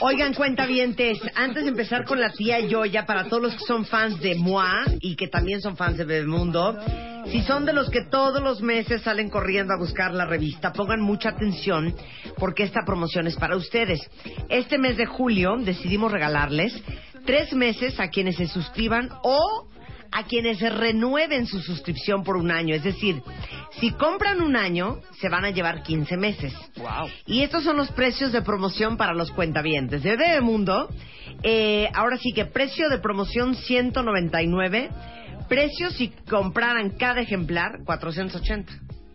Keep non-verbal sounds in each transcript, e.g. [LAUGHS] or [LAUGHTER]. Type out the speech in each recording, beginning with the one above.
Oigan, cuentavientes, antes de empezar con la tía Yoya, para todos los que son fans de Moa y que también son fans de Bebemundo, si son de los que todos los meses salen corriendo a buscar la revista, pongan mucha atención porque esta promoción es para ustedes. Este mes de julio decidimos regalarles tres meses a quienes se suscriban o a quienes renueven su suscripción por un año. Es decir, si compran un año, se van a llevar 15 meses. Wow. Y estos son los precios de promoción para los cuentavientes. De Bebemundo, eh, ahora sí que precio de promoción 199, precio si compraran cada ejemplar 480.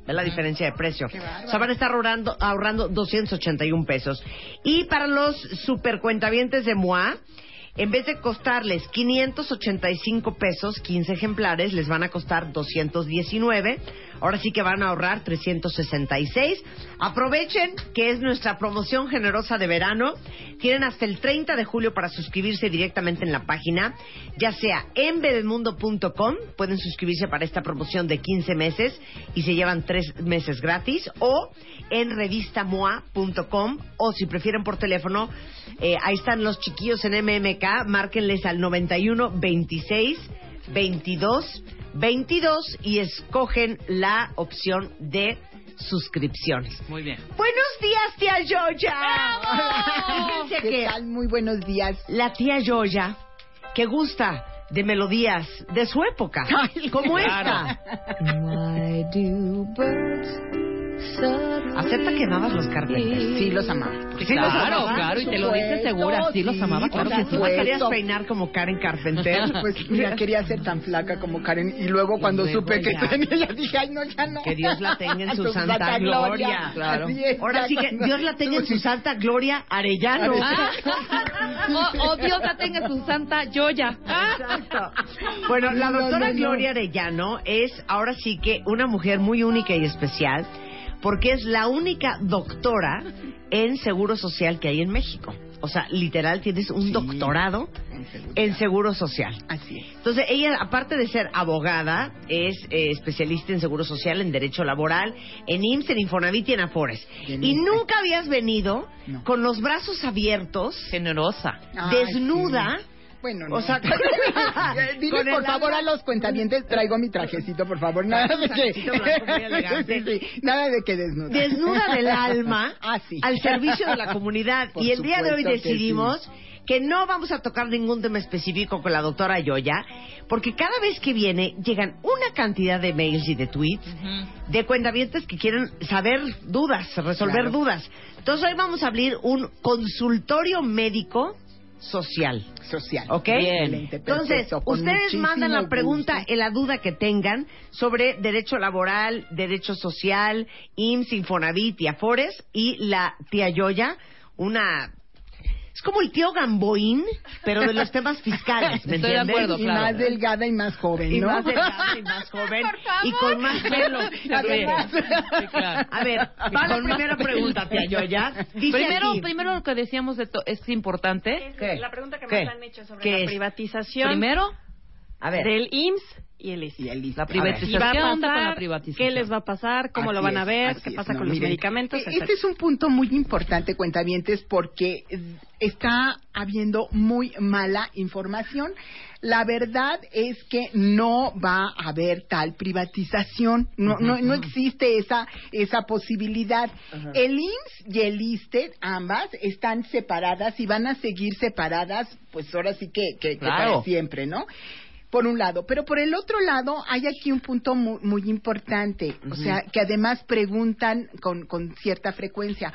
Es la diferencia de precio. O sea, van a estar ahorrando, ahorrando 281 pesos. Y para los super cuentavientes de MOA, en vez de costarles 585 pesos, 15 ejemplares, les van a costar 219. Ahora sí que van a ahorrar 366. Aprovechen que es nuestra promoción generosa de verano. Tienen hasta el 30 de julio para suscribirse directamente en la página, ya sea en bebemundo.com, pueden suscribirse para esta promoción de 15 meses y se llevan 3 meses gratis, o en revistamoa.com, o si prefieren por teléfono, eh, ahí están los chiquillos en MMK, márquenles al 91 26 22 22 y escogen la opción de suscripciones. Muy bien. Buenos días, tía Yoya. Fíjense [LAUGHS] ¿Qué tal? Muy buenos días. la tía Yoya, que gusta de melodías de su época, como claro. esta. [LAUGHS] ¿Acepta que amabas los Carpenters? Sí, los amaba. Sí, los claro, amaba. claro, y te lo dices segura, sí los amaba, claro que sí. ¿Tú me supuesto. querías peinar como Karen Carpenter? [LAUGHS] Pues mira, quería ser tan flaca como Karen y luego cuando luego supe que ya. tenía, ya dije, ay, no, ya no. Que Dios la tenga en A [LAUGHS] su santa gloria. Claro. Así es, Ahora sí que [LAUGHS] Dios la tenga en su santa gloria Arellano. Ah. o, o Dios la tenga su santa joya. Exacto. Bueno, la No, doctora no, no. Gloria Arellano es ahora sí que una mujer muy única y especial porque es la única doctora en seguro social que hay en México. O sea, literal tienes un Sí. doctorado En seguro social. Así es. Entonces, ella, aparte de ser abogada, es eh, especialista en seguro social, en derecho laboral, en IMSS, en Infonavit y en Afores. Y nunca habías venido No. con los brazos abiertos, Generosa. Ay, desnuda. sí. Bueno, no. O sea, [LAUGHS] Dile por favor alma- a los cuentavientes, traigo mi trajecito, por favor. Nada de que... [LAUGHS] Sí, sí, Nada de que desnuda. desnuda del alma [LAUGHS] Ah, sí. al servicio de la comunidad. Por y el día de hoy que decidimos que, no vamos a tocar ningún tema específico con la doctora Yoya, porque cada vez que viene llegan una cantidad de mails y de tweets de cuentavientes que quieren saber dudas, resolver Claro. dudas. Entonces hoy vamos a abrir un consultorio médico social. Social. ¿Ok? Excelente, Entonces, perfecto, ustedes mandan la pregunta gusto. en la duda que tengan sobre derecho laboral, derecho social, IMSS, Infonavit y Afores y la tía Yoya, una... Es como el tío Gamboín, pero de los temas fiscales, ¿me Estoy de entiendes? acuerdo, Y claro. más delgada y más joven, Y ¿no? más delgada y [LAUGHS] más joven y con más pelo. Sí, claro. A ver, va la primera pregunta, tía Yoya. Primero, aquí- primero lo que decíamos de to- es importante. ¿Qué? La pregunta que ¿Qué? más han hecho sobre ¿Qué la es? privatización Primero, A ver, del IMSS y el ISSSTE. Y el la ISSSTE. privatización. ¿Y va a ¿Qué onda con la privatización? ¿Qué les va a pasar? ¿Cómo lo Así van a es, ver? así ¿Qué es, pasa no, con los miren, medicamentos? e- etcétera? Este es un punto muy importante, cuentavientes, porque está habiendo muy mala información. La verdad es que no va a haber tal privatización, no, no, no existe esa, esa posibilidad. El IMSS y el ISTE, ambas, están separadas y van a seguir separadas, pues ahora sí que, que, que Claro. para siempre, ¿no? Por un lado. Pero por el otro lado, hay aquí un punto muy, muy importante, o sea, que además preguntan con, con cierta frecuencia,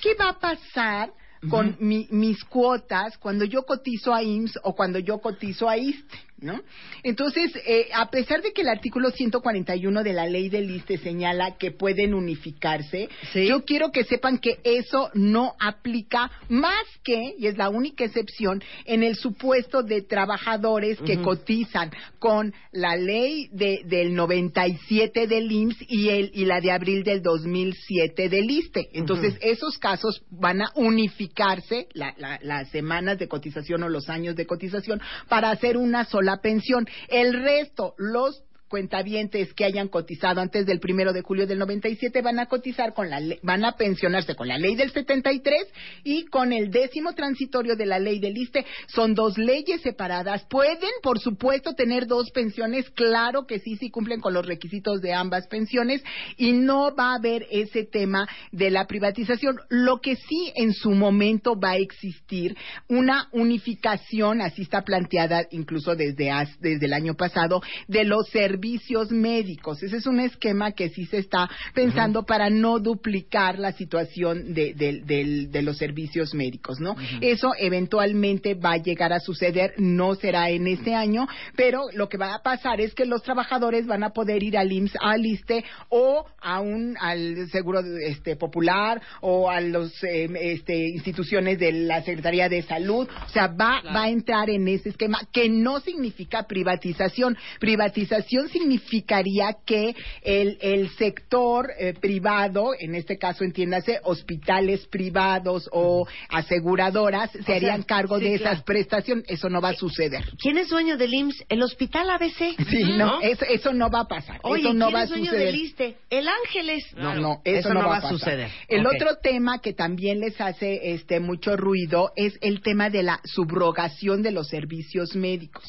¿qué va a pasar con mi- mis cuotas cuando yo cotizo a IMSS o cuando yo cotizo a ISTE? ¿No? Entonces, eh, a pesar de que el artículo 141 de la ley del ISTE señala que pueden unificarse, Sí. yo quiero que sepan que eso no aplica más que, y es la única excepción, en el supuesto de trabajadores que cotizan con la ley de, del 97 del IMSS y, el, y la de abril del 2007 del ISTE. Entonces, esos casos van a unificarse, la- la- las semanas de cotización o los años de cotización, para hacer una sola pensión. El resto, los cuentavientes que hayan cotizado antes del primero de julio del 97 van a cotizar con la le- van a pensionarse con la ley del 73 y con el décimo transitorio de la ley del ISTE. Son dos leyes separadas. Pueden, por supuesto, tener dos pensiones. Claro que sí, sí cumplen con los requisitos de ambas pensiones y no va a haber ese tema de la privatización. Lo que sí en su momento va a existir una unificación, así está planteada incluso desde, desde el año pasado, de los servicios médicos. Ese es un esquema que sí se está pensando para no duplicar la situación de, de- de los servicios médicos, ¿no? Eso eventualmente va a llegar a suceder, no será en este año, pero lo que va a pasar es que los trabajadores van a poder ir al IMSS, al ISTE o a un, al Seguro este, Popular o a las este, instituciones de la Secretaría de Salud. O sea, va, va a entrar en ese esquema que no significa privatización. Privatización significaría que el, el sector eh, privado, en este caso entiéndase hospitales privados o aseguradoras, se harían cargo sí, de claro. esas prestaciones. Eso no va a suceder. ¿Quién es dueño del IMSS? El Hospital ABC. Sí, no, Eso, eso no va a pasar. Oye, eso no ¿quién va a es dueño suceder. del ISTE? El Ángeles. No, no, eso, no, va, a pasar. suceder. El otro tema que también les hace este mucho ruido es el tema de la subrogación de los servicios médicos.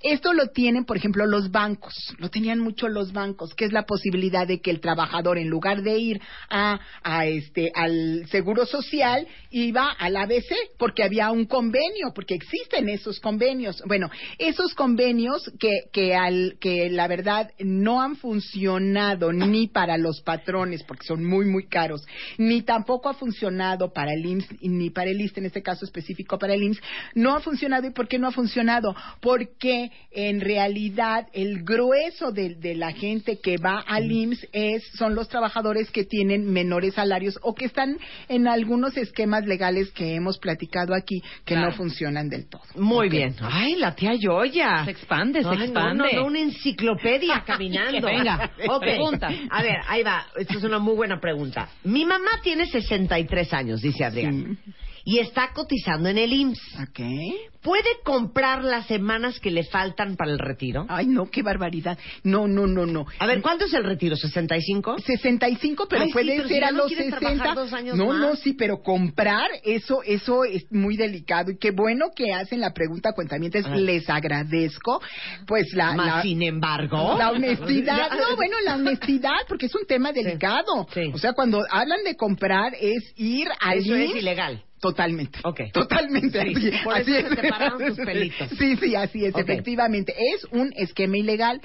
Esto lo tienen, por ejemplo, los bancos. Lo tenían mucho los bancos, que es la posibilidad de que el trabajador, en lugar de ir a, a este al seguro social, iba al ABC porque había un convenio, porque existen esos convenios. Bueno, esos convenios que que al que la verdad no han funcionado ni para los patrones porque son muy muy caros, ni tampoco ha funcionado para el IMSS ni para el ISSSTE, en este caso específico para el IMSS, no ha funcionado. ¿Y por qué no ha funcionado? Porque en realidad el grueso de, de la gente que va al IMSS es, son los trabajadores que tienen menores salarios o que están en algunos esquemas legales que hemos platicado aquí que no funcionan del todo. Muy bien. Ay, la tía Yoya. Se expande, se Ay, expande. No, no, una enciclopedia [LAUGHS] caminando. [LAUGHS] Venga, Ok. pregunta. A ver, ahí va. Esto es una muy buena pregunta. Mi mamá tiene 63 años, dice Adrián. Y está cotizando en el IMSS. ¿Ok? ¿Puede comprar las semanas que le faltan para el retiro? Ay, no, qué barbaridad. No, no, no, no. A ver, ¿cuánto es el retiro? ¿65? 65, pero Ay, sí, puede pero si ser a no los quieren 60. trabajar dos años no, más. no, sí, pero comprar, eso eso es muy delicado. Y qué bueno que hacen la pregunta, cuentamientos. Ah. Les agradezco. Pues la. Sin embargo. La honestidad, [LAUGHS] no, bueno, la honestidad, porque es un tema delicado. sí. O sea, cuando hablan de comprar es ir al Eso es ilegal. Totalmente. Ok. Totalmente. Sí, así, por así eso es. se separaron tus pelitos. Sí, sí, así es, efectivamente. Es un esquema ilegal.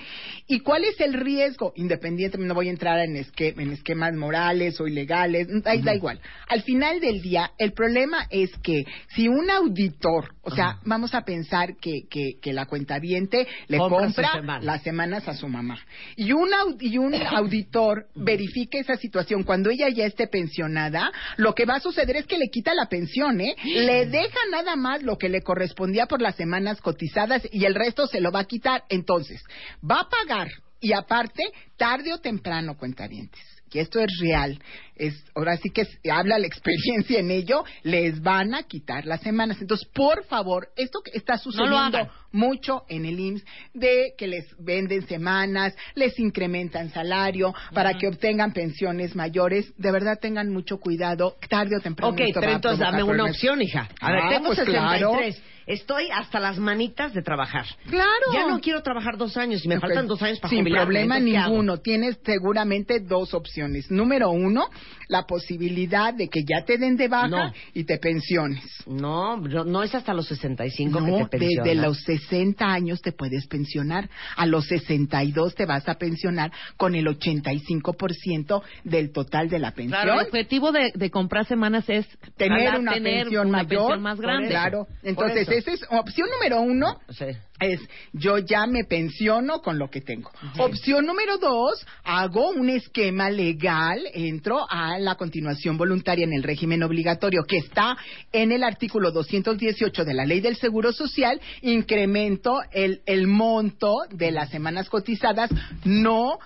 ¿Y cuál es el riesgo? Independientemente, no voy a entrar en, esque- en esquemas morales o ilegales, ahí da igual. Al final del día, el problema es que si un auditor, o sea, vamos a pensar que, que, que la cuentaviente le Compra las semanas a su mamá. Y un, y un [COUGHS] auditor verifica esa situación cuando ella ya esté pensionada, lo que va a suceder es que le quita la pensión, ¿eh? Le deja nada más lo que le correspondía por las semanas cotizadas y el resto se lo va a quitar. Entonces, va a pagar y aparte, tarde o temprano, cuentavientes. Que esto es real, es ahora sí que es- habla la experiencia en ello, les van a quitar las semanas. Entonces, por favor, esto que está sucediendo mucho en el IMSS de que les venden semanas, les incrementan salario para que obtengan pensiones mayores. De verdad tengan mucho cuidado, tarde o temprano. Ok, pero entonces dame una opción, hija. A ver, Ah, tengo pues 63. Estoy hasta las manitas de trabajar. Claro. Ya no quiero trabajar dos años y me faltan dos años para Sin problema ninguno. Tienes seguramente dos opciones. Número uno, la posibilidad de que ya te den de baja No. y te pensiones. No, no, no es hasta los 65 No, que te pensionas. desde los 60 años te puedes pensionar. A los 62 te vas a pensionar con el 85% del total de la pensión. Claro, el objetivo de, de comprar semanas es tener una tener pensión una mayor. pensión más grande. Claro. Entonces, esa es opción número uno. Sí. Es yo ya me pensiono con lo que tengo. Opción número dos, hago un esquema legal, entro a la continuación voluntaria en el régimen obligatorio que está en el artículo 218 de la Ley del Seguro Social, incremento el, el monto de las semanas cotizadas, no,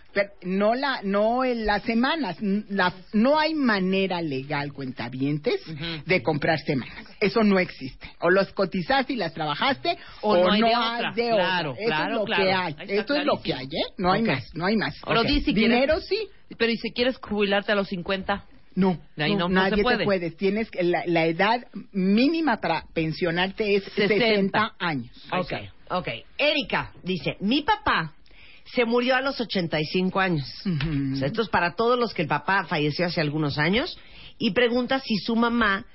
no la, no en las semanas, la- no hay manera legal, cuentavientes, de comprar semanas. Eso no existe. O los cotizaste y las trabajaste, O o, no hay de hay otra. Claro. Eso claro, es lo claro. que hay. Esto es lo que hay. ¿eh? No hay más, no hay más. Pero Ok. di si quieres- Dinero sí. Pero ¿y si quieres jubilarte a los 50? No, Ahí no, no- no se nadie puede. te puedes. Tienes que- la, la edad mínima para pensionarte es 60. 60 años. Ok, ok. Erika dice, mi papá se murió a los 85 años. Ujú. O sea, esto es para todos los que el papá falleció hace algunos años y pregunta si su mamá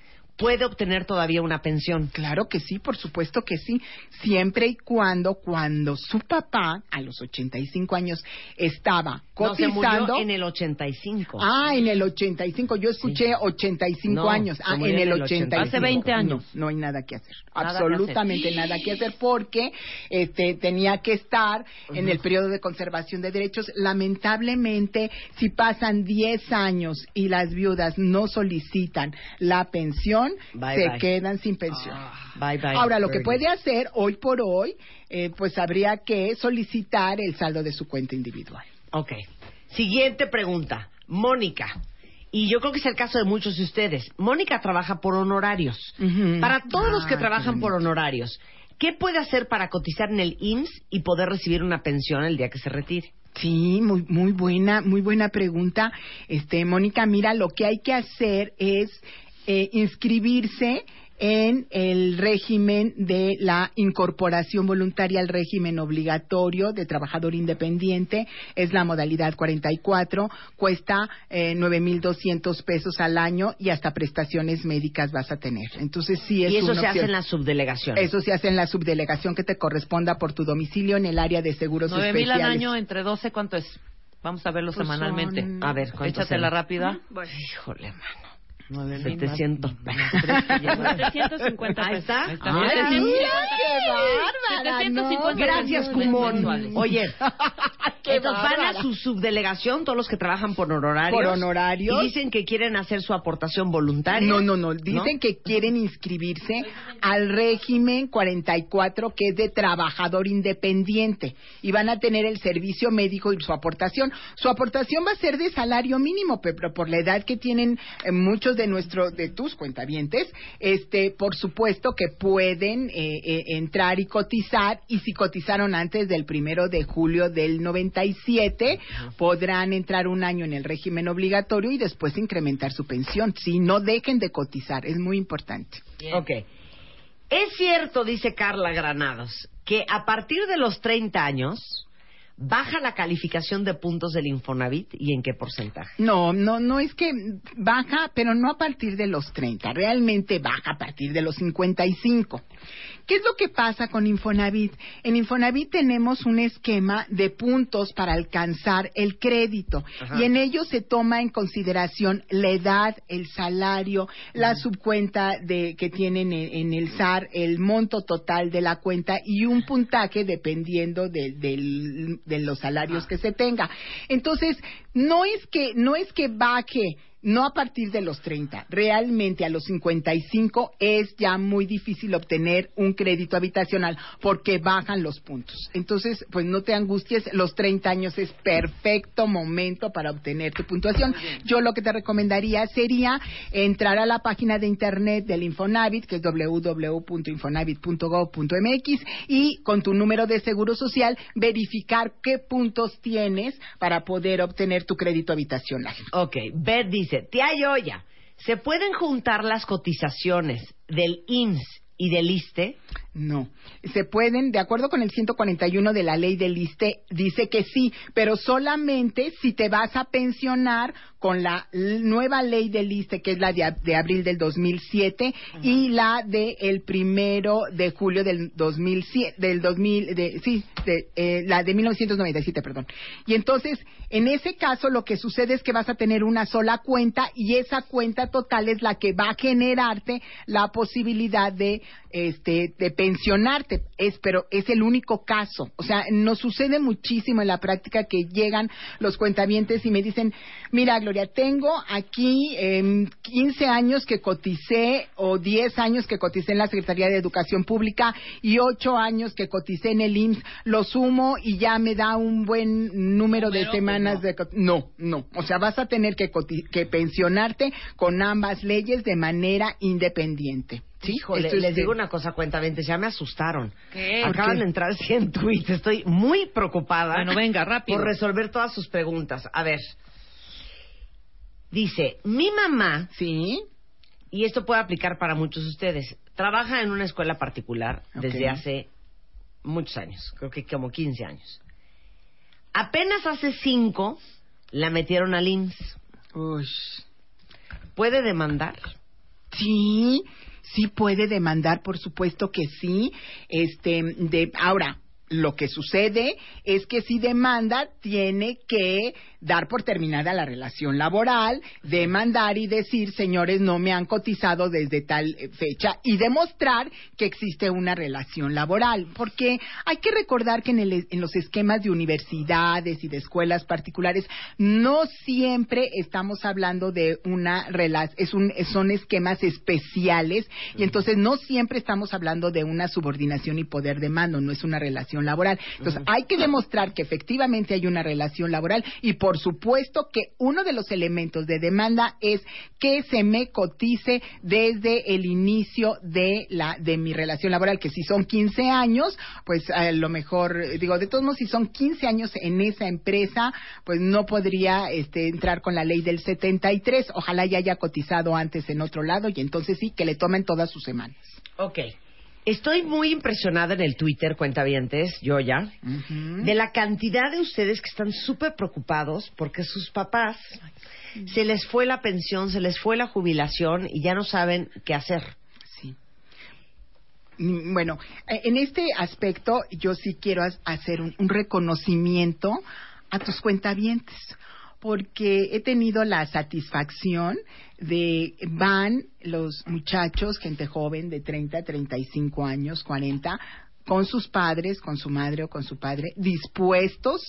puede obtener todavía una pensión. Claro que sí, por supuesto que sí, siempre y cuando cuando su papá a los 85 años estaba No, se cotizando murió en el 85. Ah, en el 85. Yo escuché 85 No, años. Ah, en el el 85. Hace 20 años. No, no hay nada que hacer. Nada que Absolutamente hacer. nada que hacer porque este tenía que estar en el periodo de conservación de derechos. Lamentablemente, si pasan 10 años y las viudas no solicitan la pensión, Bye, se bye. quedan sin pensión. Bye, bye. Ahora, lo que puede hacer hoy por hoy, eh, pues habría que solicitar el saldo de su cuenta individual. Ok. Siguiente pregunta. Mónica. Y yo creo que es el caso de muchos de ustedes. Mónica trabaja por honorarios. Para todos los que Ah, trabajan por honorarios, ¿qué puede hacer para cotizar en el IMSS y poder recibir una pensión el día que se retire? Sí, muy muy buena, muy buena pregunta. Este, Mónica, mira, lo que hay que hacer es eh, inscribirse en el régimen de la incorporación voluntaria al régimen obligatorio de trabajador independiente. Es la modalidad 44, cuesta eh, 9.200 pesos al año y hasta prestaciones médicas vas a tener. Entonces sí es y eso una se hace en la subdelegación. Eso se hace en la subdelegación que te corresponda por tu domicilio en el área de seguros 9 mil especiales. al año entre 12, ¿cuánto es? Vamos a verlo Pues semanalmente. son- A ver, ¿cuánto Échate será? la rápida. Híjole, mano. 700 700 750 Ahí [LAUGHS] pesos. está. Ahí está. Bárbara, 750 no, Gracias, pesos Cumón. Oye, entonces van a su subdelegación, todos los que trabajan por honorarios. Por honorarios. Y dicen que quieren hacer su aportación voluntaria. No, no, no. Dicen que quieren inscribirse al régimen 44, que es de trabajador independiente. Y van a tener el servicio médico y su aportación. Su aportación va a ser de salario mínimo, pe- pero por la edad que tienen eh, muchos de nuestros, de tus cuentavientes, este, por supuesto que pueden eh, eh, entrar y cotizar. Y si cotizaron antes del primero de julio del 97, podrán entrar un año en el régimen obligatorio y después incrementar su pensión. Sí, no dejen de cotizar, es muy importante. Ok. Es cierto, dice Carla Granados, que a partir de los 30 años baja la calificación de puntos del Infonavit y en qué porcentaje. No, no, no es que baja, pero no a partir de los 30, realmente baja a partir de los 55. ¿Qué es lo que pasa con Infonavit? En Infonavit tenemos un esquema de puntos para alcanzar el crédito Ajá. y en ello se toma en consideración la edad, el salario, la subcuenta de, que tienen en, en el SAR, el monto total de la cuenta y un puntaje dependiendo de, del- de los salarios que se tenga. Entonces, no es que, no es que baje no a partir de los 30, realmente a los 55 es ya muy difícil obtener un crédito habitacional porque bajan los puntos. Entonces, pues no te angusties, los 30 años es perfecto momento para obtener tu puntuación. Yo lo que te recomendaría sería entrar a la página de internet del Infonavit, que es www.infonavit.gov.mx y con tu número de seguro social verificar qué puntos tienes para poder obtener tu crédito habitacional. Ok, Beth dice, tía Yoya, ¿se pueden juntar las cotizaciones del IMSS y del ISTE? No. Se pueden, de acuerdo con el 141 de la ley del ISTE, dice que sí, pero solamente si te vas a pensionar con la nueva ley del ISTE, que es la de, ab- de abril del 2007, y la de el primero de julio del 2007, del 2000, de, sí, de, eh, la de 1997, perdón. Y entonces, en ese caso, lo que sucede es que vas a tener una sola cuenta y esa cuenta total es la que va a generarte la posibilidad de, este, de pensionarte. Es, pero es el único caso. O sea, nos sucede muchísimo en la práctica que llegan los cuentavientes y me dicen, mira, Gloria, tengo aquí em, 15 años que coticé o 10 años que coticé en la Secretaría de Educación Pública y 8 años que coticé en el IMSS, lo sumo y ya me da un buen número de pues, semanas no. de... No, no. O sea, vas a tener que, que pensionarte con ambas leyes de manera independiente. Sí, Híjole, es les digo una cosa, cuentamente, ya me asustaron. ¿Qué? ¿Por Acaban qué? de entrar [LAUGHS] 100 tweets. Estoy muy preocupada. Bueno, venga, rápido. Por resolver todas sus preguntas. A ver. Dice, mi mamá, Sí. y esto puede aplicar para muchos de ustedes, trabaja en una escuela particular desde hace muchos años, creo que como 15 años. Apenas hace 5 la metieron al IMSS. Uy. ¿Puede demandar? Sí, sí puede demandar, por supuesto que sí. Este, de ahora lo que sucede es que si demanda tiene que dar por terminada la relación laboral, demandar y decir, señores, no me han cotizado desde tal eh, fecha y demostrar que existe una relación laboral, porque hay que recordar que en, el- en los esquemas de universidades y de escuelas particulares no siempre estamos hablando de una relación, es un, son esquemas especiales y entonces no siempre estamos hablando de una subordinación y poder de mando, no es una relación laboral. Entonces hay que demostrar que efectivamente hay una relación laboral y por supuesto que uno de los elementos de demanda es que se me cotice desde el inicio de la de mi relación laboral, que si son 15 años, pues a lo mejor digo, de todos modos si son 15 años en esa empresa, pues no podría este entrar con la ley del 73, ojalá ya haya cotizado antes en otro lado y entonces sí que le tomen todas sus semanas. Ok. Estoy muy impresionada en el Twitter, cuentavientes, yo ya, de la cantidad de ustedes que están súper preocupados porque sus papás se les fue la pensión, se les fue la jubilación y ya no saben qué hacer. Sí. Mm, Bueno, eh, en este aspecto yo sí quiero hacer un, un reconocimiento a tus cuentavientes, porque he tenido la satisfacción de van los muchachos, gente joven de 30, 35 años, 40, con sus padres, con su madre o con su padre, dispuestos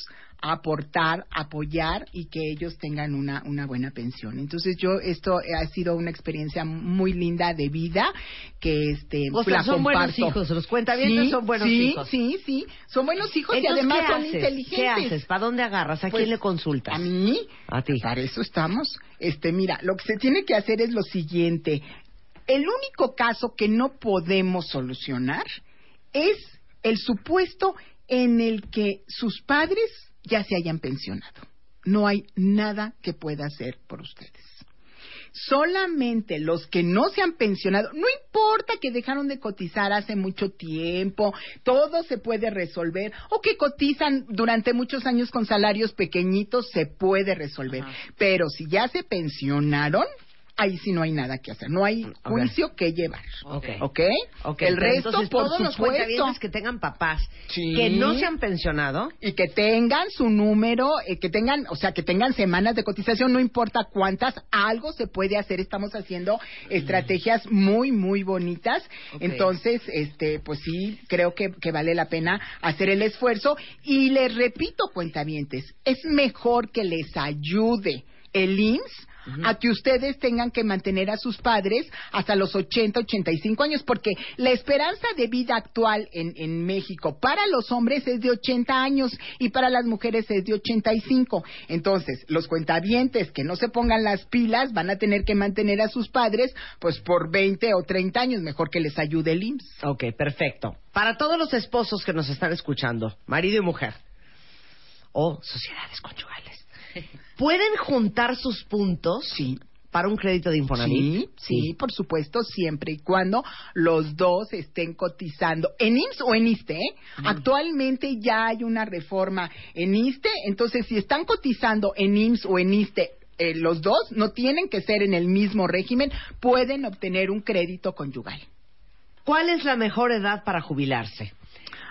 aportar, apoyar y que ellos tengan una, una buena pensión. Entonces yo, esto ha sido una experiencia muy linda de vida que este, O sea, la son buenos hijos, los cuentavientes Sí, son buenos sí, hijos. Sí, sí, son buenos hijos y además ¿qué son haces? inteligentes. ¿Qué haces? ¿Para dónde agarras? ¿A Pues, quién le consultas? A mí. A ti. Para eso estamos. Este, mira, lo que se tiene que hacer es lo siguiente. El único caso que no podemos solucionar es el supuesto en el que sus padres ya se hayan pensionado. No hay nada que pueda hacer por ustedes. Solamente los que no se han pensionado, no importa que dejaron de cotizar hace mucho tiempo, todo se puede resolver, o que cotizan durante muchos años con salarios pequeñitos, se puede resolver. Pero si ya se pensionaron, ahí sí no hay nada que hacer, no hay juicio que llevar. Ok. ¿Ok? Ok, El resto, entonces, por todos los supuesto. cuentavientes que tengan papás Sí. que no se han pensionado, y que tengan su número, eh, que tengan, o sea, que tengan semanas de cotización, no importa cuántas, algo se puede hacer. Estamos haciendo estrategias muy, muy bonitas. Entonces, este, pues sí, creo que, que vale la pena hacer el esfuerzo. Y les repito, cuentavientes, es mejor que les ayude el IMSS a que ustedes tengan que mantener a sus padres hasta los 80, 85 años, porque la esperanza de vida actual en, en México para los hombres es de 80 años y para las mujeres es de 85. Entonces, los cuentavientes que no se pongan las pilas van a tener que mantener a sus padres pues por 20 o 30 años, mejor que les ayude el IMSS. Ok, perfecto. Para todos los esposos que nos están escuchando, marido y mujer, o sociedades conyugales, [LAUGHS] ¿pueden juntar sus puntos Sí. para un crédito de Infonavit? Sí, sí, por supuesto, siempre y cuando los dos estén cotizando en IMSS o en ISTE. ¿eh? Actualmente ya hay una reforma en ISTE, entonces si están cotizando en IMSS o en ISTE eh, los dos no tienen que ser en el mismo régimen, pueden obtener un crédito conyugal. ¿Cuál es la mejor edad para jubilarse?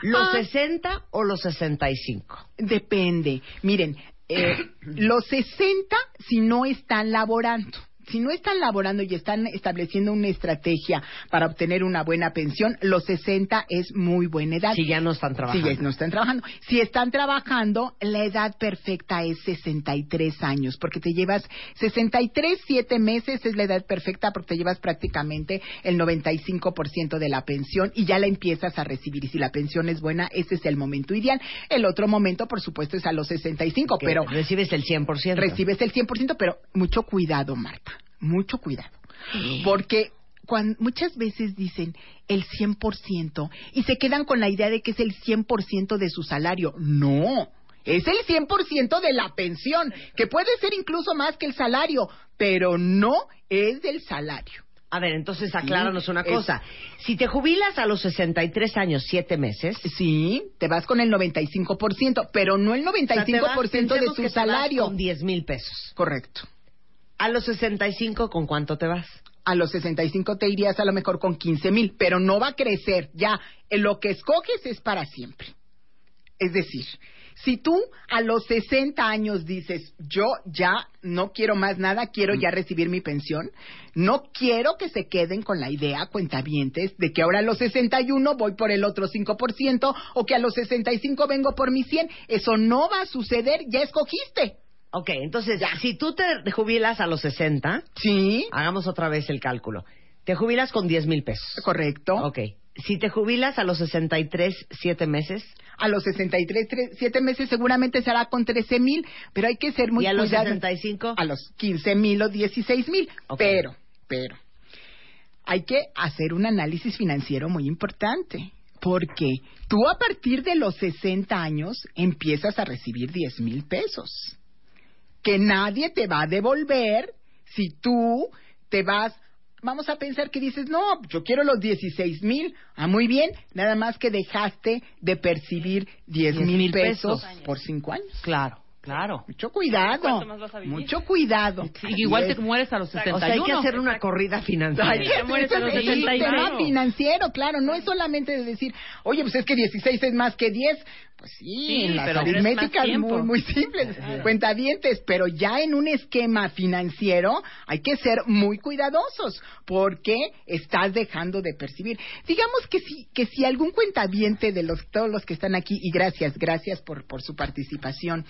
¿Los Ah. 60 o los 65? Depende. Miren, eh, [COUGHS] los 60 si no están laborando. Si no están laborando y están estableciendo una estrategia para obtener una buena pensión, los 60 es muy buena edad. Si ya no están trabajando. Sí, no están trabajando. Si están trabajando, la edad perfecta es 63 años, porque te llevas 63, 7 meses es la edad perfecta porque te llevas prácticamente el 95% de la pensión y ya la empiezas a recibir. Y si la pensión es buena, ese es el momento ideal. El otro momento, por supuesto, es a los 65, Que pero recibes el 100%. recibes el 100%, pero mucho cuidado, Marta, mucho cuidado. Porque muchas veces dicen el 100% y se quedan con la idea de que es el 100% de su salario. No, es el 100% de la pensión, que puede ser incluso más que el salario, pero no es del salario. A ver, entonces acláranos una es- cosa. Si te jubilas a los 63 años, 7 meses, Sí, te vas con el 95%, pero no el o sea, vas- 95% de su que te vas salario. con 10 mil pesos. Correcto. A los 65, ¿con cuánto te vas? A los 65 te irías a lo mejor con 15 mil, pero no va a crecer. Ya, eh, lo que escoges es para siempre. Es decir, si tú a los 60 años dices, yo ya no quiero más nada, quiero ya recibir mi pensión, no quiero que se queden con la idea, cuentavientes, de que ahora a los 61 voy por el otro 5% o que a los 65 vengo por mi 100. Eso no va a suceder, ya escogiste. Ok, entonces, si tú te jubilas a los 60, Sí, hagamos otra vez el cálculo. Te jubilas con 10 mil pesos. correcto. Ok. Si te jubilas a los 63, 7 meses, A los 63, tre- siete meses seguramente será con 13 mil, pero hay que ser muy y a los cuidado- 65, A los 15 mil o 16 mil. Ok. Pero, pero, hay que hacer un análisis financiero muy importante. Porque tú a partir de los 60 años empiezas a recibir 10 mil pesos. Que nadie te va a devolver si tú te vas. Vamos a pensar que dices, no, yo quiero los 16 mil. Ah, muy bien, nada más que dejaste de percibir 10 mil 10,000 pesos pesos. por 5 años. Claro, claro. Mucho cuidado. ¿Cuánto más vas a vivir? Mucho cuidado. Igual te es. mueres a los o sea, 61. hay que hacer una corrida financiera. Hay que te mueres a hacer los ese 60 y sistema claro. financiero, claro, no es solamente de decir, oye, pues es que 16 es más que 10. Pues sí, Sí, en las aritméticas muy, muy simples, cuentavientes, pero ya en un esquema financiero hay que ser muy cuidadosos porque estás dejando de percibir. Digamos que si, que si algún cuentaviente de los, todos los que están aquí, y gracias, gracias por, por su participación,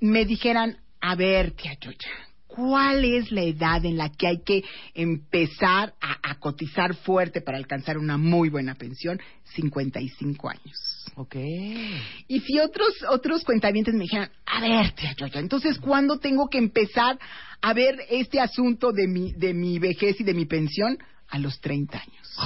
me dijeran, a ver, tía Yoya, ¿cuál es la edad en la que hay que empezar a, a cotizar fuerte para alcanzar una muy buena pensión? 55 años. Ok. Y si otros otros cuentavientes me dijeran, a ver, tía Yoya, entonces, ¿cuándo tengo que empezar a ver este asunto de mi, de mi vejez y de mi pensión? A los 30 años.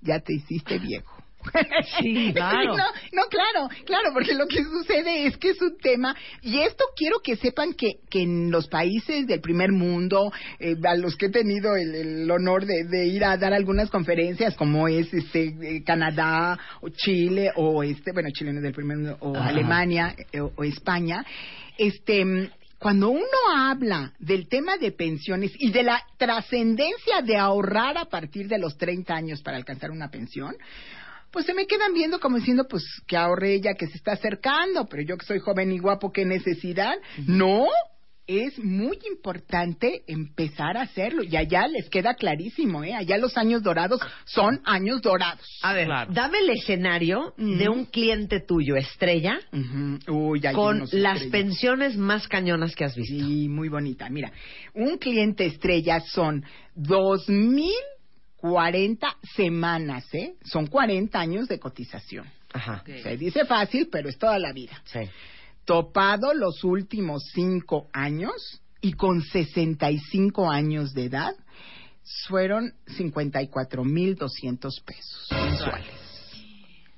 Ya te hiciste viejo. [LAUGHS] Sí, claro. no, no, claro, claro, porque lo que sucede es que es un tema, y esto quiero que sepan que, que en los países del primer mundo, eh, a los que he tenido el, el honor de, de ir a dar algunas conferencias, como es este eh, Canadá, o Chile, o este, bueno, Chile no es del primer mundo, o Ajá. Alemania, eh, o, o España, este cuando uno habla del tema de pensiones y de la trascendencia de ahorrar a partir de los 30 años para alcanzar una pensión, pues se me quedan viendo como diciendo, pues que ahorre ella que se está acercando, pero yo que soy joven y guapo, ¿qué necesidad? No, es muy importante empezar a hacerlo y allá les queda clarísimo, ¿eh? Allá los años dorados son años dorados. A ver, Claro. dame el escenario de un cliente tuyo, estrella. Uy, con las estrellas. pensiones más cañonas que has visto. Sí, muy bonita. Mira, un cliente estrella son 2040 semanas, ¿eh? Son 40 años de cotización. Ajá. Se dice fácil, pero es toda la vida. Sí. Topado los últimos 5 años y con 65 años de edad, fueron 54.200 pesos mensuales.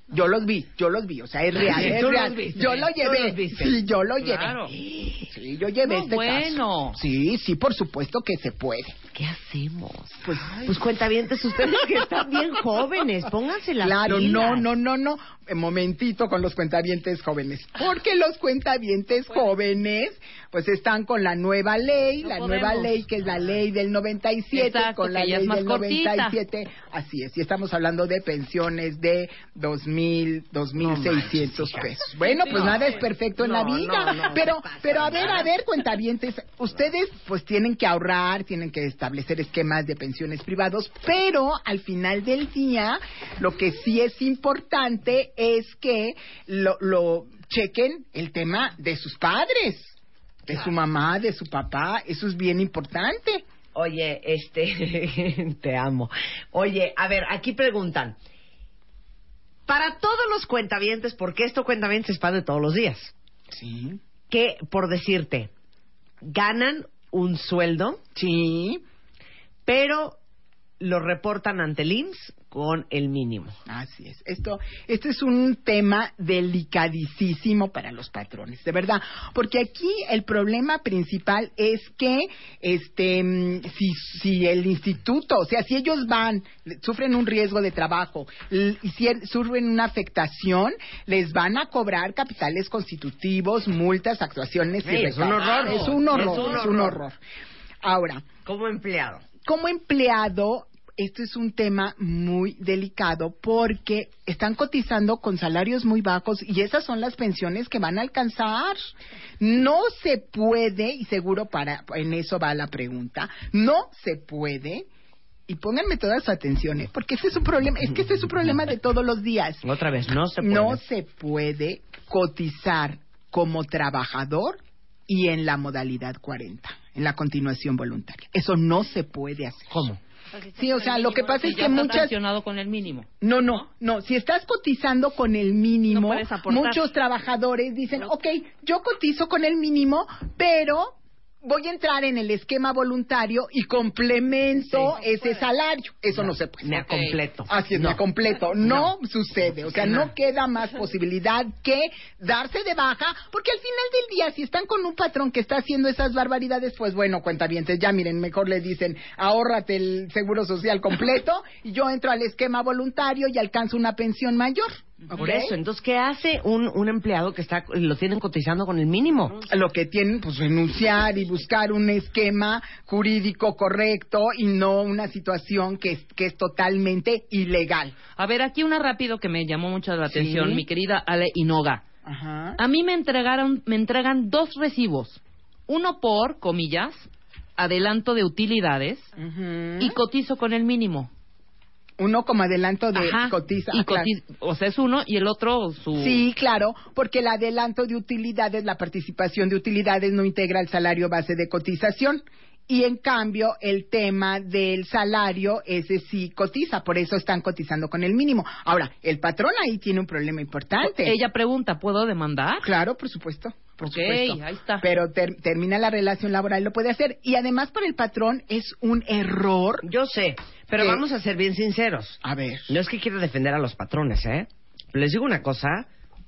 Yo los vi, yo los vi, o sea, es real, Sí, es tú real. los viste, yo lo tú llevé, los sí, yo lo Claro. llevé. Sí, yo llevé No, este bueno. caso. Sí, sí, por supuesto que se puede. ¿Qué hacemos? Pues, pues cuentavientes, ustedes que están bien [LAUGHS] jóvenes, pónganse las Claro, pilas. no, no, no, no. Un momentito con los cuentavientes jóvenes. Porque los cuentavientes jóvenes, pues están con la nueva ley, No la podemos. nueva ley que es la ley del 97, Exacto, con la ley del cortita. 97. Así es, y estamos hablando de pensiones de 2.000, 2.600 pesos. Bueno, pues No, nada es perfecto en la vida. no, [LAUGHS] pero, pasa pero a ver, a ver, cuentavientes, ustedes pues tienen que ahorrar, tienen que establecer esquemas de pensiones privados, pero al final del día, lo que sí es importante es que lo, lo chequen el tema de sus padres, de su mamá, de su papá, eso es bien importante. Oye, este, [LAUGHS] te amo. Oye, a ver, aquí preguntan. Para todos los cuentavientes, porque esto cuentavientes es pan de todos los días, Sí. que, por decirte, ganan un sueldo, Sí. pero lo reportan ante el IMSS con el mínimo. Así es. Esto, esto es un tema delicadísimo para los patrones, de verdad, porque aquí el problema principal es que, este, mm, si, si el instituto, o sea, si ellos van, sufren un riesgo de trabajo y si sufren una afectación, les van a cobrar capitales constitutivos, multas, actuaciones Sí, y es un recargos. horror. Es un horror, Es un es un horror. horror. Ahora, Como empleado. como empleado, esto es un tema muy delicado porque están cotizando con salarios muy bajos y esas son las pensiones que van a alcanzar. No se puede, y seguro para en eso va la pregunta, no se puede. Y pónganme toda su atención, ¿eh? porque este es un problema, es que este es un problema de todos los días. Otra vez, no se puede. No se puede cotizar como trabajador y en la modalidad 40, en la continuación voluntaria. Eso no se puede hacer. ¿Cómo? Sí, o sea, lo que pasa Si es que muchas... con el mínimo. No, no, no. Si estás cotizando con el mínimo, No muchos trabajadores dicen, ok, yo cotizo con el mínimo, pero voy a entrar en el esquema voluntario y complemento ese salario. Eso no, se puede. Me completo. Así es, No. me completo. No, sucede. O sea, no queda más [LAUGHS] posibilidad que darse de baja, porque al final del día, si están con un patrón que está haciendo esas barbaridades, pues bueno, cuentavientes, ya miren, mejor le dicen, ahórrate el seguro social completo [LAUGHS] y yo entro al esquema voluntario y alcanzo una pensión mayor. Por eso, entonces, ¿qué hace un, un empleado que está lo tienen cotizando con el mínimo? Lo que tienen, pues renunciar y buscar un esquema jurídico correcto y no una situación que es, que es totalmente ilegal. A ver, aquí una rápido que me llamó mucho la atención, Sí. mi querida Ale Inoga. Ajá. A mí me entregaron, me entregan dos recibos. Uno por, comillas, adelanto de utilidades y cotizo con el mínimo. Uno como adelanto de Ajá. cotiza. Y ah, claro. O sea, es uno y el otro su... Sí, claro, porque el adelanto de utilidades, la participación de utilidades no integra el salario base de cotización. Y en cambio, el tema del salario, ese sí cotiza, por eso están cotizando con el mínimo. Ahora, el patrón ahí tiene un problema importante. Ella pregunta, ¿puedo demandar? Claro, por supuesto. Por supuesto. ahí está. Pero ter- termina la relación laboral, lo puede hacer. Y además, para el patrón es un error. Yo sé, pero vamos a ser bien sinceros. A ver. No es que quiera defender a los patrones, ¿eh? Pero les digo una cosa,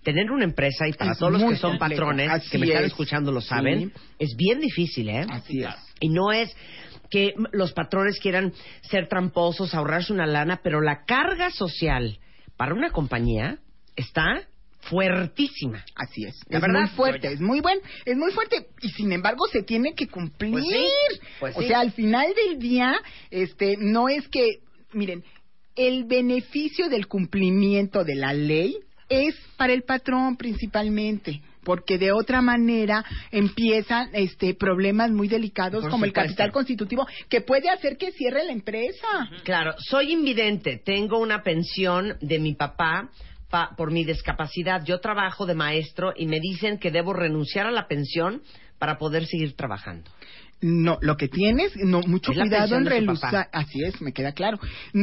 tener una empresa, y para Es todos los que son patrones, así que me están es. escuchando lo saben, Sí. es bien difícil, ¿eh? Así es. Y no es que los patrones quieran ser tramposos, ahorrarse una lana, pero la carga social para una compañía está fuertísima. Así es. La es verdad, muy fuerte, es muy buen, es muy fuerte y sin embargo se tiene que cumplir. Pues sí, pues o sí. sea, al final del día, este, no es que, miren, el beneficio del cumplimiento de la ley es para el patrón principalmente. Porque de otra manera empiezan este problemas muy delicados Por como el capital constitutivo que puede hacer que cierre la empresa. Claro, soy invidente, tengo una pensión de mi papá pa- por mi discapacidad. Yo trabajo de maestro y me dicen que debo renunciar a la pensión para poder seguir trabajando. No, lo que tienes, no, mucho Es cuidado en renunciar. Así es, me queda claro.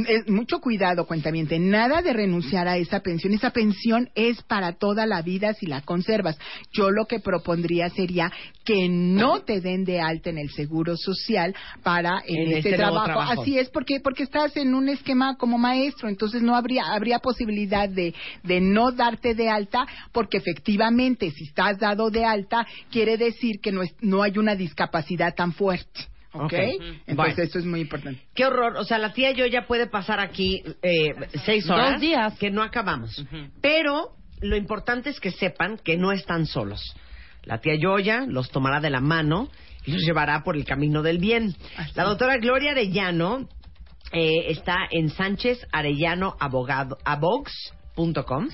Es mucho cuidado, cuentamiento. Nada de renunciar a esa pensión. Esa pensión es para toda la vida si la conservas. Yo lo que propondría sería que no te den de alta en el seguro social para en, En este, este trabajo. trabajo. Así es, porque porque estás en un esquema como maestro, entonces no habría habría posibilidad de de no darte de alta, porque efectivamente si estás dado de alta quiere decir que no es, no hay una discapacidad tan fuerte. ¿Ok? Ok. Entonces Bueno. eso es muy importante. Qué horror, o sea, la tía yo ya puede pasar aquí eh, seis Dos horas. días. Que no acabamos. Pero lo importante es que sepan que no están solos. La tía Yoya los tomará de la mano y los llevará por el camino del bien. La doctora Gloria Arellano eh, está en Sánchez Arellano Abogado.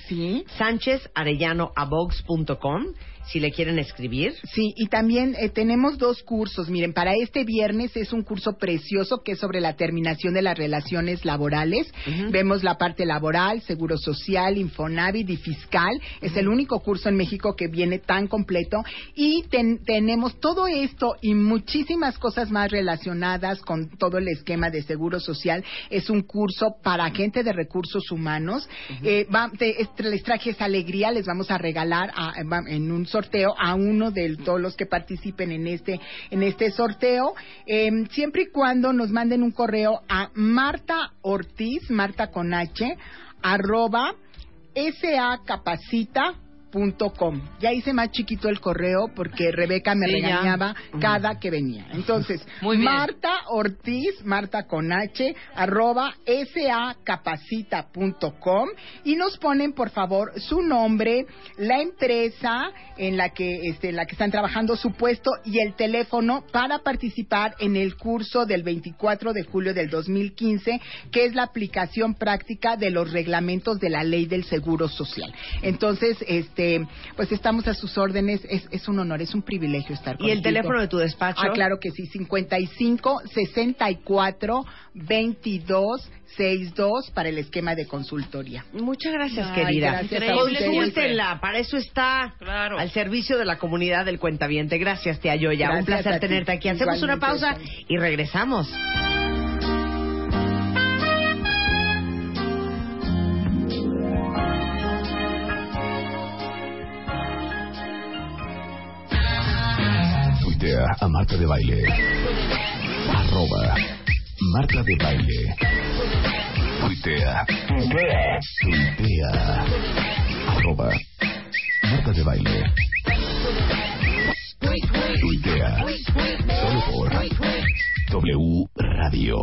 Sí. Sánchez Arellano abogs.com si le quieren escribir. Sí, y también eh, tenemos dos cursos. Miren, para este viernes es un curso precioso que es sobre la terminación de las relaciones laborales. Vemos la parte laboral, seguro social, Infonavit y fiscal. Es el único curso en México que viene tan completo. Y ten- tenemos todo esto y muchísimas cosas más relacionadas con todo el esquema de seguro social. Es un curso para gente de recursos humanos. Eh, va- te- les traje esa alegría, les vamos a regalar a- en un solo sorteo a uno de todos los que participen en este en este sorteo, eh, siempre y cuando nos manden un correo a Marta Ortiz, Marta con H, arroba sacapacita.com. Ya hice más chiquito el correo porque Rebeca me Sí, ya. regañaba cada que venía. Entonces, [LAUGHS] Muy bien. Marta Ortiz, Marta con H, arroba sacapacita.com y nos ponen, por favor, su nombre, la empresa en la que, este, en la que están trabajando, su puesto y el teléfono para participar en el curso del 24 de julio del 2015, que es la aplicación práctica de los reglamentos de la ley del seguro social. Entonces, este, pues estamos a sus órdenes. Es, es un honor, es un privilegio estar ¿Y el teléfono de tu despacho? Ah, claro que sí, 55 64 22 62 para el esquema de consultoría. Muchas gracias, Ay, querida. gracias. Consúltenla, para eso está Claro. al servicio de la comunidad del cuentaviente. Gracias, tía Yoya. Un placer tenerte aquí. Hacemos una pausa y regresamos. Tuitea a Marta de Baile. Arroba Marta de Baile. Tuitea. Tuitea. Arroba Marta de Baile. Tuitea. Solo por W Radio.